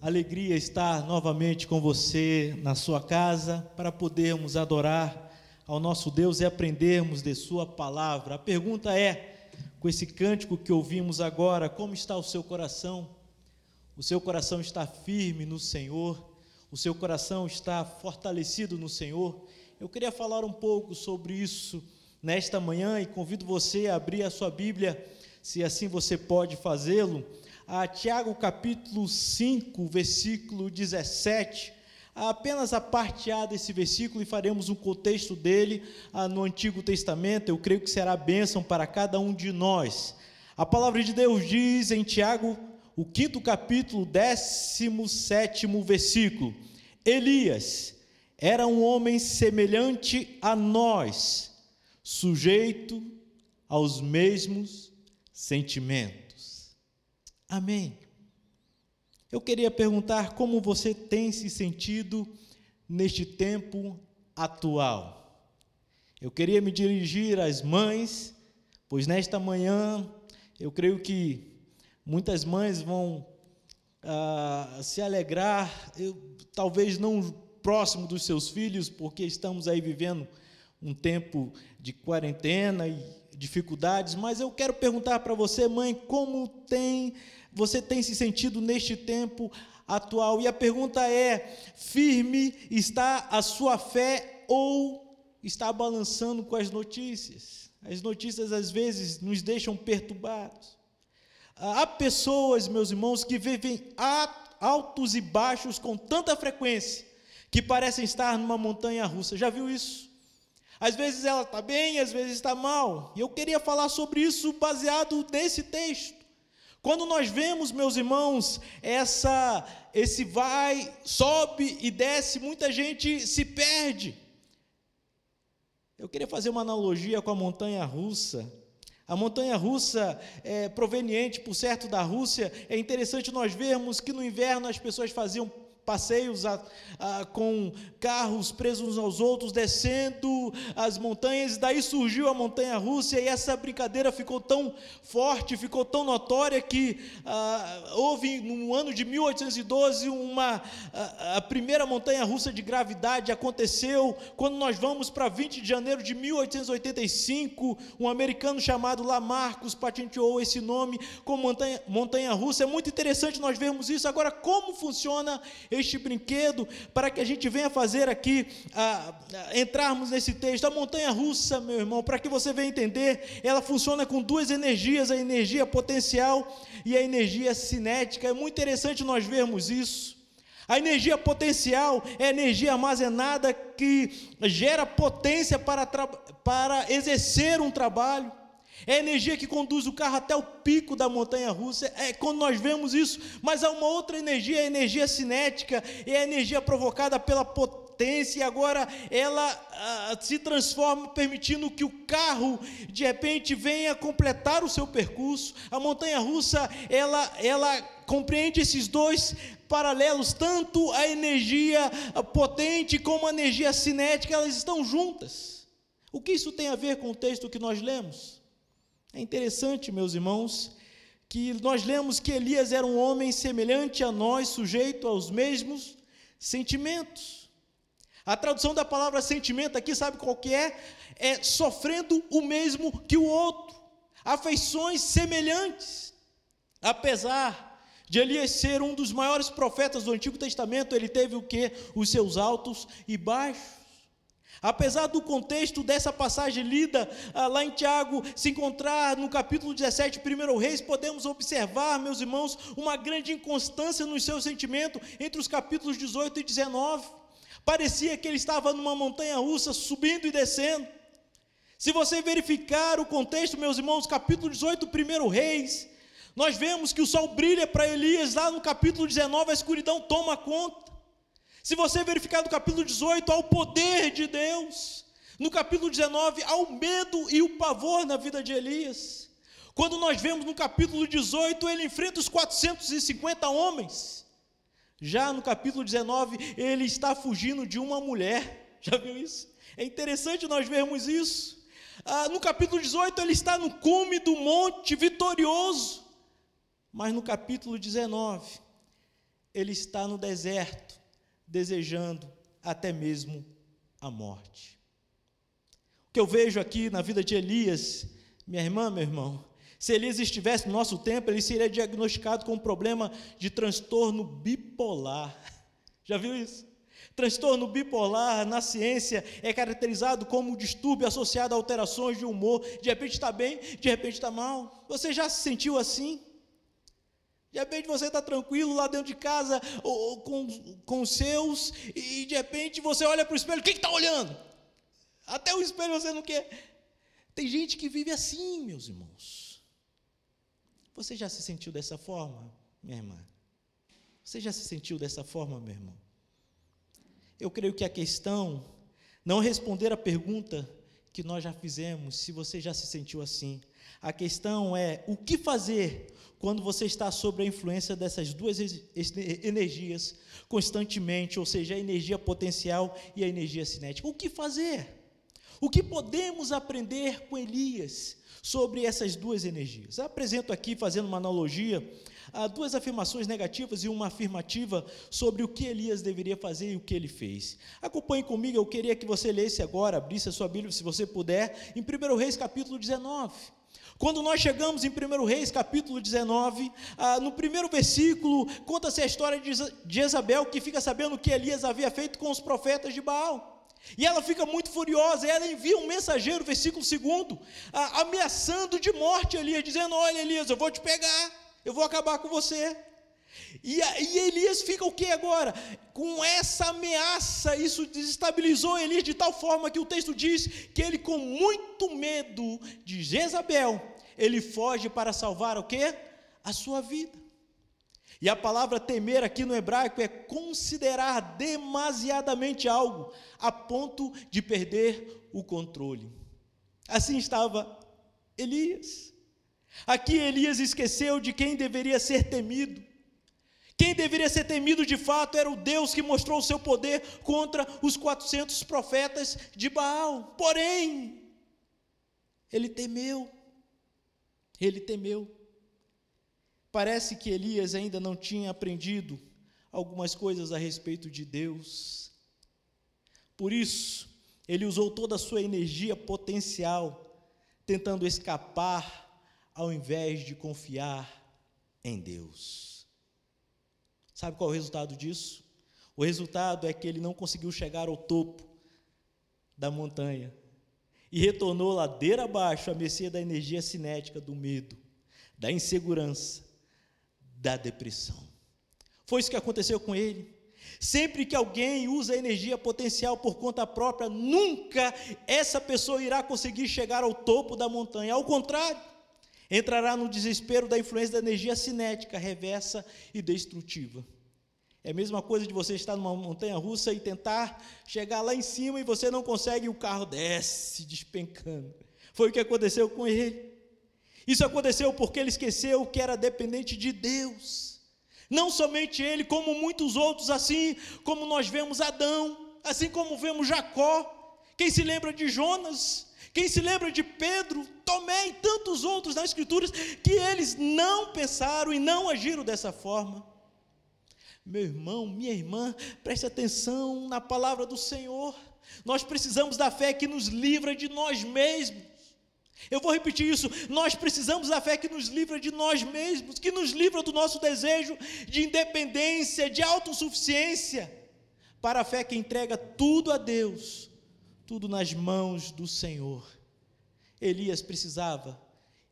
Alegria estar novamente com você na sua casa para podermos adorar ao nosso Deus e aprendermos de Sua palavra. A pergunta é: com esse cântico que ouvimos agora, como está o seu coração? O seu coração está firme no Senhor? O seu coração está fortalecido no Senhor? Eu queria falar um pouco sobre isso nesta manhã e convido você a abrir a sua Bíblia, se assim você pode fazê-lo a Tiago capítulo 5, versículo 17, apenas a parte A desse versículo e faremos um contexto dele ah, no Antigo Testamento, eu creio que será bênção para cada um de nós. A palavra de Deus diz em Tiago, o quinto capítulo, 17 versículo: Elias era um homem semelhante a nós, sujeito aos mesmos sentimentos. Amém. Eu queria perguntar como você tem se sentido neste tempo atual. Eu queria me dirigir às mães, pois nesta manhã eu creio que muitas mães vão ah, se alegrar, eu, talvez não próximo dos seus filhos, porque estamos aí vivendo um tempo de quarentena e dificuldades, mas eu quero perguntar para você, mãe, como tem você tem se sentido neste tempo atual? E a pergunta é: firme está a sua fé ou está balançando com as notícias? As notícias às vezes nos deixam perturbados. Há pessoas, meus irmãos, que vivem altos e baixos com tanta frequência que parecem estar numa montanha russa. Já viu isso? Às vezes ela está bem, às vezes está mal. E eu queria falar sobre isso baseado nesse texto. Quando nós vemos, meus irmãos, essa esse vai, sobe e desce, muita gente se perde. Eu queria fazer uma analogia com a montanha russa. A montanha russa, é, proveniente, por certo, da Rússia, é interessante nós vermos que no inverno as pessoas faziam passeios a, a, com carros presos uns aos outros, descendo as montanhas. Daí surgiu a montanha russa e essa brincadeira ficou tão forte, ficou tão notória que ah, houve no ano de 1812 uma a, a primeira montanha russa de gravidade aconteceu quando nós vamos para 20 de janeiro de 1885, um americano chamado Lamarcus patenteou esse nome como montanha, montanha russa. É muito interessante nós vermos isso. Agora, como funciona este brinquedo, para que a gente venha fazer aqui, a, a, entrarmos nesse texto. A montanha russa, meu irmão, para que você venha entender, ela funciona com duas energias: a energia potencial e a energia cinética. É muito interessante nós vermos isso. A energia potencial é a energia armazenada que gera potência para, para exercer um trabalho. É a energia que conduz o carro até o pico da montanha russa. É quando nós vemos isso. Mas há uma outra energia, a energia cinética, é a energia provocada pela potência, e agora ela ah, se transforma, permitindo que o carro de repente venha completar o seu percurso. A montanha russa, ela, ela compreende esses dois paralelos, tanto a energia potente como a energia cinética, elas estão juntas. O que isso tem a ver com o texto que nós lemos? É interessante, meus irmãos, que nós lemos que Elias era um homem semelhante a nós, sujeito aos mesmos sentimentos. A tradução da palavra sentimento aqui, sabe qual que é? É sofrendo o mesmo que o outro, afeições semelhantes. Apesar de Elias ser um dos maiores profetas do Antigo Testamento, ele teve o que? Os seus altos e baixos. Apesar do contexto dessa passagem lida ah, lá em Tiago se encontrar no capítulo 17, 1 Reis, podemos observar, meus irmãos, uma grande inconstância no seu sentimento entre os capítulos 18 e 19. Parecia que ele estava numa montanha russa, subindo e descendo. Se você verificar o contexto, meus irmãos, capítulo 18, 1 Reis, nós vemos que o sol brilha para Elias, lá no capítulo 19, a escuridão toma conta. Se você verificar no capítulo 18, há o poder de Deus. No capítulo 19, há o medo e o pavor na vida de Elias. Quando nós vemos no capítulo 18, ele enfrenta os 450 homens. Já no capítulo 19, ele está fugindo de uma mulher. Já viu isso? É interessante nós vermos isso. Ah, no capítulo 18, ele está no cume do monte, vitorioso. Mas no capítulo 19, ele está no deserto, desejando até mesmo a morte. O que eu vejo aqui na vida de Elias, minha irmã, meu irmão, se Elias estivesse no nosso tempo, ele seria diagnosticado com um problema de transtorno bipolar. Já viu isso? Transtorno bipolar na ciência é caracterizado como um distúrbio associado a alterações de humor. De repente está bem, de repente está mal. Você já se sentiu assim? De repente você está tranquilo lá dentro de casa ou, ou com, com os seus, e de repente você olha para o espelho, quem está olhando? Até o espelho você não quer. Tem gente que vive assim, meus irmãos. Você já se sentiu dessa forma, minha irmã? Você já se sentiu dessa forma, meu irmão? Eu creio que a questão não responder a pergunta que nós já fizemos, se você já se sentiu assim. A questão é o que fazer quando você está sob a influência dessas duas energias constantemente, ou seja, a energia potencial e a energia cinética. O que fazer? O que podemos aprender com Elias sobre essas duas energias? Eu apresento aqui, fazendo uma analogia, duas afirmações negativas e uma afirmativa sobre o que Elias deveria fazer e o que ele fez. Acompanhe comigo, eu queria que você lesse agora, abrisse a sua Bíblia, se você puder, em 1 Reis capítulo 19. Quando nós chegamos em 1 Reis, capítulo 19, ah, no primeiro versículo, conta-se a história de Jezabel, que fica sabendo o que Elias havia feito com os profetas de Baal. E ela fica muito furiosa, ela envia um mensageiro, versículo 2, ah, ameaçando de morte Elias, dizendo: Olha, Elias, eu vou te pegar, eu vou acabar com você. E, e Elias fica o que agora? Com essa ameaça, isso desestabilizou Elias de tal forma que o texto diz que ele, com muito medo de Jezabel, ele foge para salvar o que? A sua vida. E a palavra temer aqui no hebraico é considerar demasiadamente algo, a ponto de perder o controle. Assim estava Elias. Aqui Elias esqueceu de quem deveria ser temido. Quem deveria ser temido de fato era o Deus que mostrou o seu poder contra os 400 profetas de Baal. Porém, ele temeu. Ele temeu. Parece que Elias ainda não tinha aprendido algumas coisas a respeito de Deus. Por isso, ele usou toda a sua energia potencial tentando escapar ao invés de confiar em Deus. Sabe qual é o resultado disso? O resultado é que ele não conseguiu chegar ao topo da montanha e retornou ladeira abaixo à mercê da energia cinética do medo, da insegurança, da depressão. Foi isso que aconteceu com ele. Sempre que alguém usa energia potencial por conta própria, nunca essa pessoa irá conseguir chegar ao topo da montanha. Ao contrário, entrará no desespero da influência da energia cinética, reversa e destrutiva. É a mesma coisa de você estar numa montanha russa e tentar chegar lá em cima e você não consegue e o carro desce despencando. Foi o que aconteceu com ele. Isso aconteceu porque ele esqueceu que era dependente de Deus. Não somente ele, como muitos outros, assim como nós vemos Adão, assim como vemos Jacó. Quem se lembra de Jonas? Quem se lembra de Pedro, Tomé e tantos outros nas Escrituras que eles não pensaram e não agiram dessa forma. Meu irmão, minha irmã, preste atenção na palavra do Senhor. Nós precisamos da fé que nos livra de nós mesmos. Eu vou repetir isso. Nós precisamos da fé que nos livra de nós mesmos, que nos livra do nosso desejo de independência, de autossuficiência, para a fé que entrega tudo a Deus tudo nas mãos do Senhor. Elias precisava,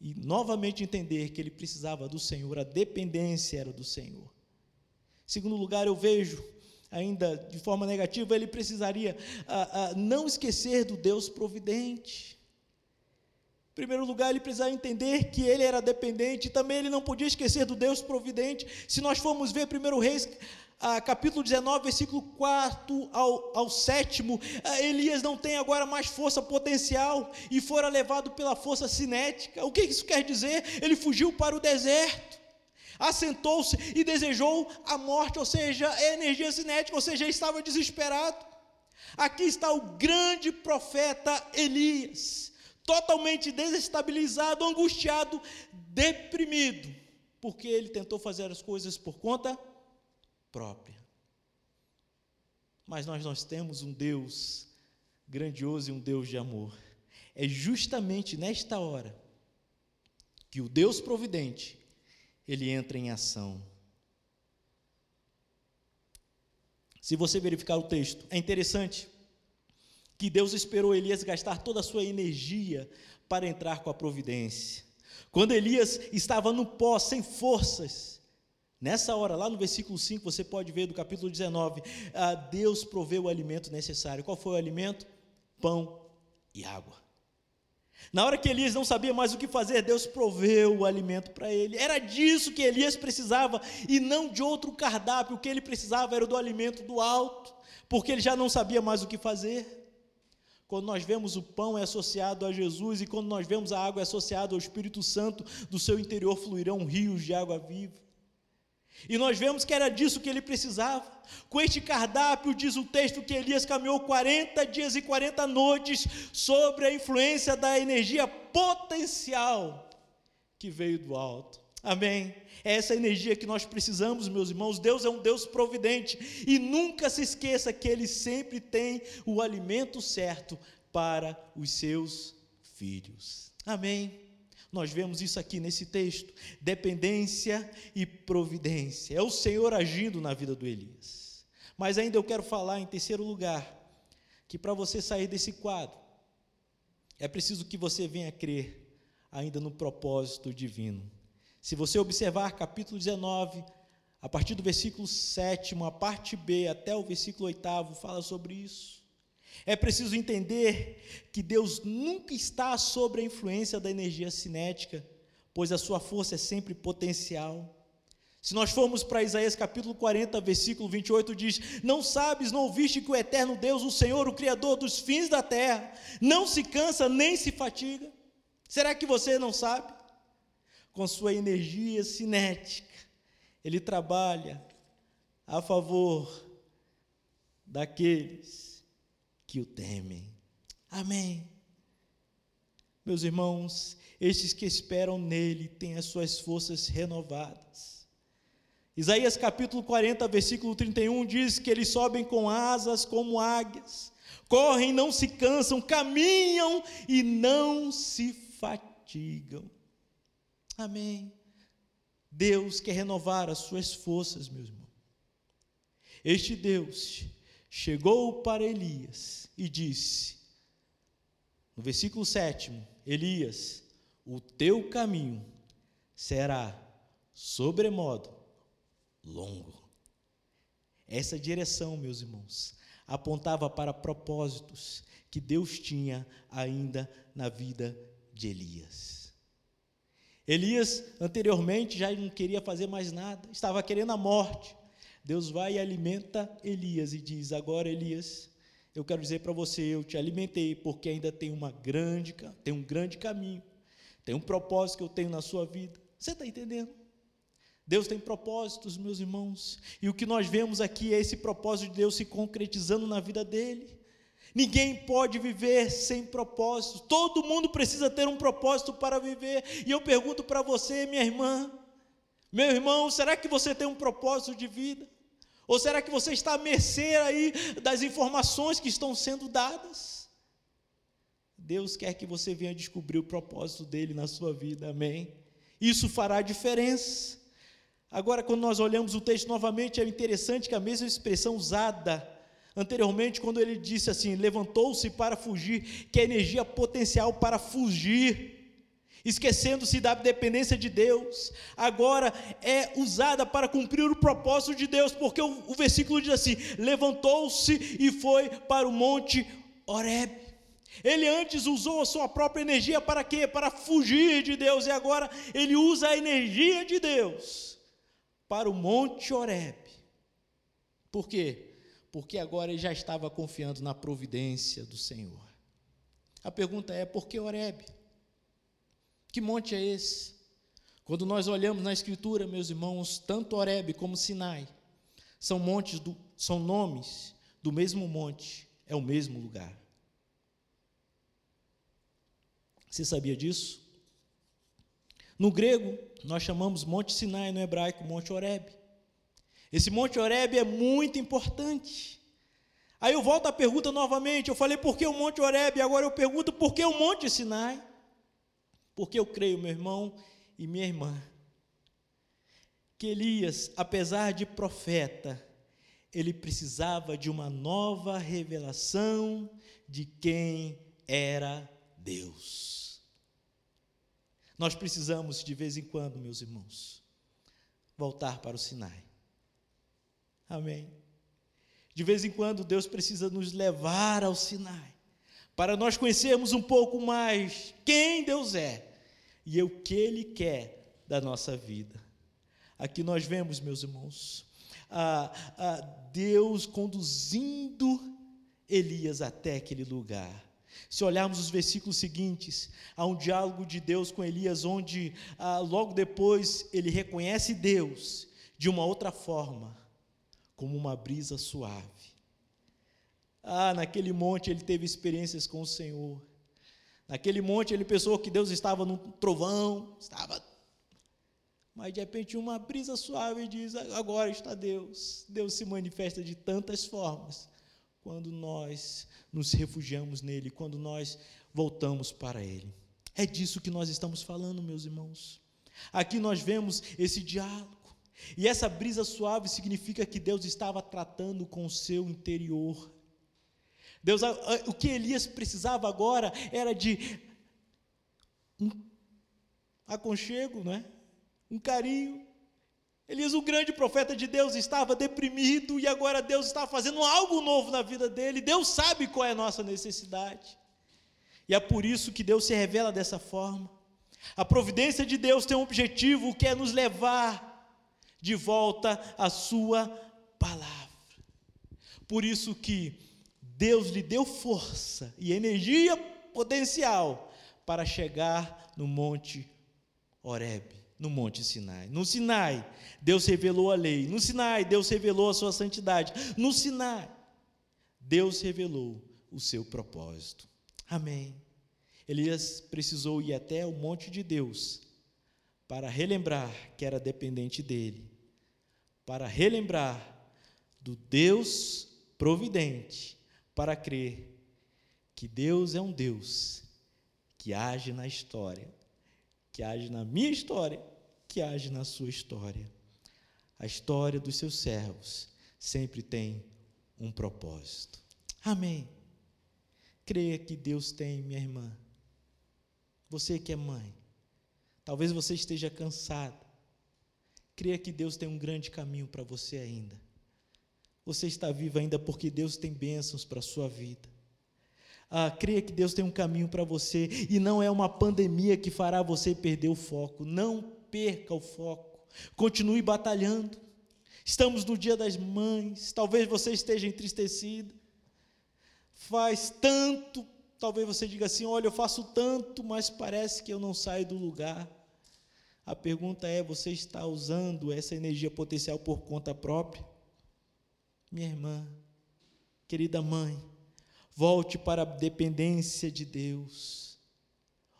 e novamente entender que ele precisava do Senhor, a dependência era do Senhor. Segundo lugar, eu vejo, ainda de forma negativa, ele precisaria ah, ah, não esquecer do Deus providente. Em primeiro lugar, ele precisava entender que ele era dependente, e também ele não podia esquecer do Deus providente. Se nós formos ver 1 Reis ah, capítulo 19, versículo 4 ao, ao 7, ah, Elias não tem agora mais força potencial e fora levado pela força cinética. O que isso quer dizer? Ele fugiu para o deserto, assentou-se e desejou a morte, ou seja, a energia cinética, ou seja, estava desesperado. Aqui está o grande profeta Elias, totalmente desestabilizado, angustiado, deprimido, porque ele tentou fazer as coisas por conta própria. Mas nós, nós temos um Deus grandioso e um Deus de amor. É justamente nesta hora que o Deus providente ele entra em ação. Se você verificar o texto, é interessante que Deus esperou Elias gastar toda a sua energia para entrar com a providência. Quando Elias estava no pó, sem forças, nessa hora, lá no versículo 5, você pode ver do capítulo 19, ah, Deus proveu o alimento necessário. Qual foi o alimento? Pão e água. Na hora que Elias não sabia mais o que fazer, Deus proveu o alimento para ele. Era disso que Elias precisava e não de outro cardápio. O que ele precisava era do alimento do alto, porque ele já não sabia mais o que fazer. Quando nós vemos o pão é associado a Jesus e quando nós vemos a água é associada ao Espírito Santo, do seu interior fluirão rios de água viva. E nós vemos que era disso que ele precisava. Com este cardápio, diz o texto que Elias caminhou 40 dias e 40 noites sobre a influência da energia potencial que veio do alto. Amém? É essa energia que nós precisamos, meus irmãos. Deus é um Deus providente. E nunca se esqueça que Ele sempre tem o alimento certo para os seus filhos. Amém? Nós vemos isso aqui nesse texto: dependência e providência. É o Senhor agindo na vida do Elias. Mas ainda eu quero falar em terceiro lugar que para você sair desse quadro, é preciso que você venha crer ainda no propósito divino. Se você observar capítulo 19, a partir do versículo 7, a parte B até o versículo 8, fala sobre isso. É preciso entender que Deus nunca está sob a influência da energia cinética, pois a sua força é sempre potencial. Se nós formos para Isaías capítulo 40, versículo 28, diz: Não sabes, não ouviste que o eterno Deus, o Senhor, o Criador dos fins da terra, não se cansa nem se fatiga? Será que você não sabe? Com sua energia cinética, ele trabalha a favor daqueles que o temem. Amém. Meus irmãos, estes que esperam nele têm as suas forças renovadas. Isaías capítulo 40, versículo 31 diz que eles sobem com asas como águias, correm, não se cansam, caminham e não se fatigam. Amém. Deus quer renovar as suas forças, meus irmãos. Este Deus chegou para Elias e disse, no versículo 7, Elias, o teu caminho será sobremodo longo. Essa direção, meus irmãos, apontava para propósitos que Deus tinha ainda na vida de Elias. Elias, anteriormente, já não queria fazer mais nada, estava querendo a morte. Deus vai e alimenta Elias e diz: Agora, Elias, eu quero dizer para você, eu te alimentei porque ainda tem uma grande, tem um grande caminho, tem um propósito que eu tenho na sua vida. Você está entendendo? Deus tem propósitos, meus irmãos, e o que nós vemos aqui é esse propósito de Deus se concretizando na vida dele. Ninguém pode viver sem propósito, todo mundo precisa ter um propósito para viver, e eu pergunto para você, minha irmã, meu irmão, será que você tem um propósito de vida? Ou será que você está à mercê aí das informações que estão sendo dadas? Deus quer que você venha descobrir o propósito dele na sua vida, amém? Isso fará diferença. Agora, quando nós olhamos o texto novamente, é interessante que a mesma expressão usada anteriormente, quando ele disse assim: levantou-se para fugir, que é energia potencial para fugir esquecendo-se da dependência de Deus, agora é usada para cumprir o propósito de Deus, porque o, o versículo diz assim: levantou-se e foi para o monte Horeb. Ele antes usou a sua própria energia para quê? Para fugir de Deus, e agora ele usa a energia de Deus para o monte Horeb. Por quê? Porque agora ele já estava confiando na providência do Senhor. A pergunta é: por que Horeb? Que monte é esse? Quando nós olhamos na Escritura, meus irmãos, tanto Horeb como Sinai são montes, do, são nomes do mesmo monte, é o mesmo lugar. Você sabia disso? No grego, nós chamamos Monte Sinai, no hebraico, Monte Horeb. Esse Monte Horebe é muito importante. Aí eu volto à pergunta novamente. Eu falei por que o Monte Horebe, agora eu pergunto por que o Monte Sinai? Porque eu creio, meu irmão e minha irmã, que Elias, apesar de profeta, ele precisava de uma nova revelação de quem era Deus. Nós precisamos, de vez em quando, meus irmãos, voltar para o Sinai. Amém. De vez em quando, Deus precisa nos levar ao Sinai, para nós conhecermos um pouco mais quem Deus é e o que Ele quer da nossa vida. Aqui nós vemos, meus irmãos, a, a Deus conduzindo Elias até aquele lugar. Se olharmos os versículos seguintes, há um diálogo de Deus com Elias, onde ah, logo depois ele reconhece Deus de uma outra forma, como uma brisa suave. Ah, naquele monte ele teve experiências com o Senhor. Naquele monte ele pensou que Deus estava num trovão, estava. Mas de repente uma brisa suave diz: agora está Deus. Deus se manifesta de tantas formas quando nós nos refugiamos nele, quando nós voltamos para ele. É disso que nós estamos falando, meus irmãos. Aqui nós vemos esse diálogo. E essa brisa suave significa que Deus estava tratando com o seu interior. Deus, o que Elias precisava agora era de um aconchego, não é? Um carinho. Elias, o grande profeta de Deus, estava deprimido e agora Deus está fazendo algo novo na vida dele. Deus sabe qual é a nossa necessidade. E é por isso que Deus se revela dessa forma. A providência de Deus tem um objetivo que é nos levar de volta à sua palavra. Por isso que Deus lhe deu força e energia potencial para chegar no monte Horeb, no monte Sinai. No Sinai, Deus revelou a lei. No Sinai, Deus revelou a sua santidade. No Sinai, Deus revelou o seu propósito. Amém. Elias precisou ir até o monte de Deus para relembrar que era dependente dele, para relembrar do Deus providente para crer que Deus é um Deus que age na história, que age na minha história, que age na sua história. A história dos seus servos sempre tem um propósito. Amém. Creia que Deus tem, minha irmã. Você que é mãe, talvez você esteja cansada. Creia que Deus tem um grande caminho para você ainda. Você está vivo ainda porque Deus tem bênçãos para a sua vida. Ah, creia que Deus tem um caminho para você e não é uma pandemia que fará você perder o foco. Não perca o foco. Continue batalhando. Estamos no Dia das Mães. Talvez você esteja entristecido. Faz tanto. Talvez você diga assim: Olha, eu faço tanto, mas parece que eu não saio do lugar. A pergunta é: você está usando essa energia potencial por conta própria? Minha irmã, querida mãe, volte para a dependência de Deus.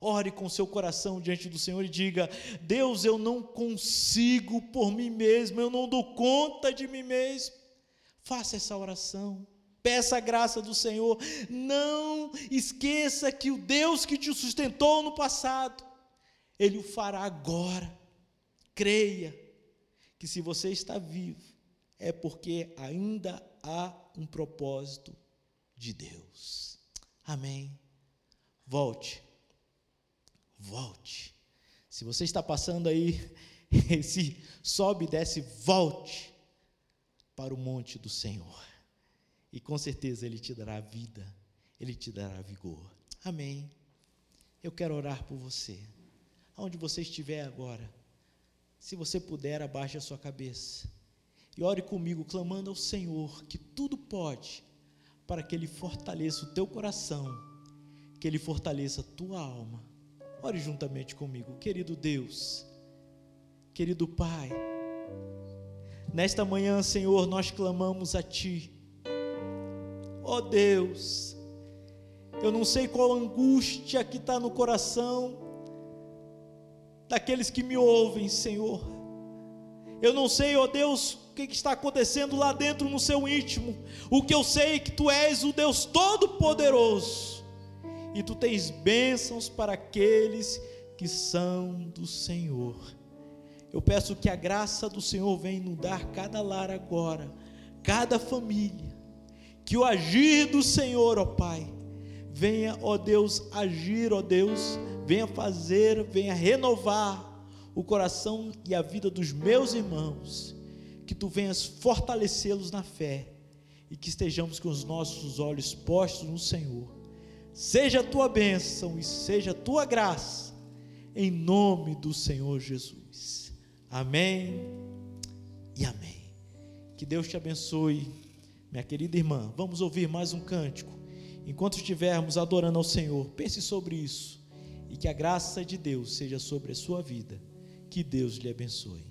Ore com seu coração diante do Senhor e diga: Deus, eu não consigo por mim mesmo, eu não dou conta de mim mesmo. Faça essa oração. Peça a graça do Senhor. Não esqueça que o Deus que te sustentou no passado, Ele o fará agora. Creia que se você está vivo, é porque ainda há um propósito de Deus. Amém. Volte. Volte. Se você está passando aí esse sobe e desce, volte para o monte do Senhor. E com certeza ele te dará vida, ele te dará vigor. Amém. Eu quero orar por você. Aonde você estiver agora, se você puder, abaixe a sua cabeça. E ore comigo, clamando ao Senhor que tudo pode, para que Ele fortaleça o teu coração, que Ele fortaleça a tua alma. Ore juntamente comigo, querido Deus, querido Pai. Nesta manhã, Senhor, nós clamamos a Ti. Ó oh Deus, eu não sei qual angústia que está no coração daqueles que me ouvem, Senhor. Eu não sei, ó Deus, o que está acontecendo lá dentro no seu íntimo. O que eu sei é que tu és o Deus Todo-Poderoso. E tu tens bênçãos para aqueles que são do Senhor. Eu peço que a graça do Senhor venha inundar cada lar agora, cada família. Que o agir do Senhor, ó Pai, venha, ó Deus, agir, ó Deus, venha fazer, venha renovar o coração e a vida dos meus irmãos, que tu venhas fortalecê-los na fé e que estejamos com os nossos olhos postos no Senhor. Seja a tua bênção e seja a tua graça, em nome do Senhor Jesus. Amém e amém. Que Deus te abençoe, minha querida irmã. Vamos ouvir mais um cântico. Enquanto estivermos adorando ao Senhor, pense sobre isso e que a graça de Deus seja sobre a sua vida. Que Deus lhe abençoe.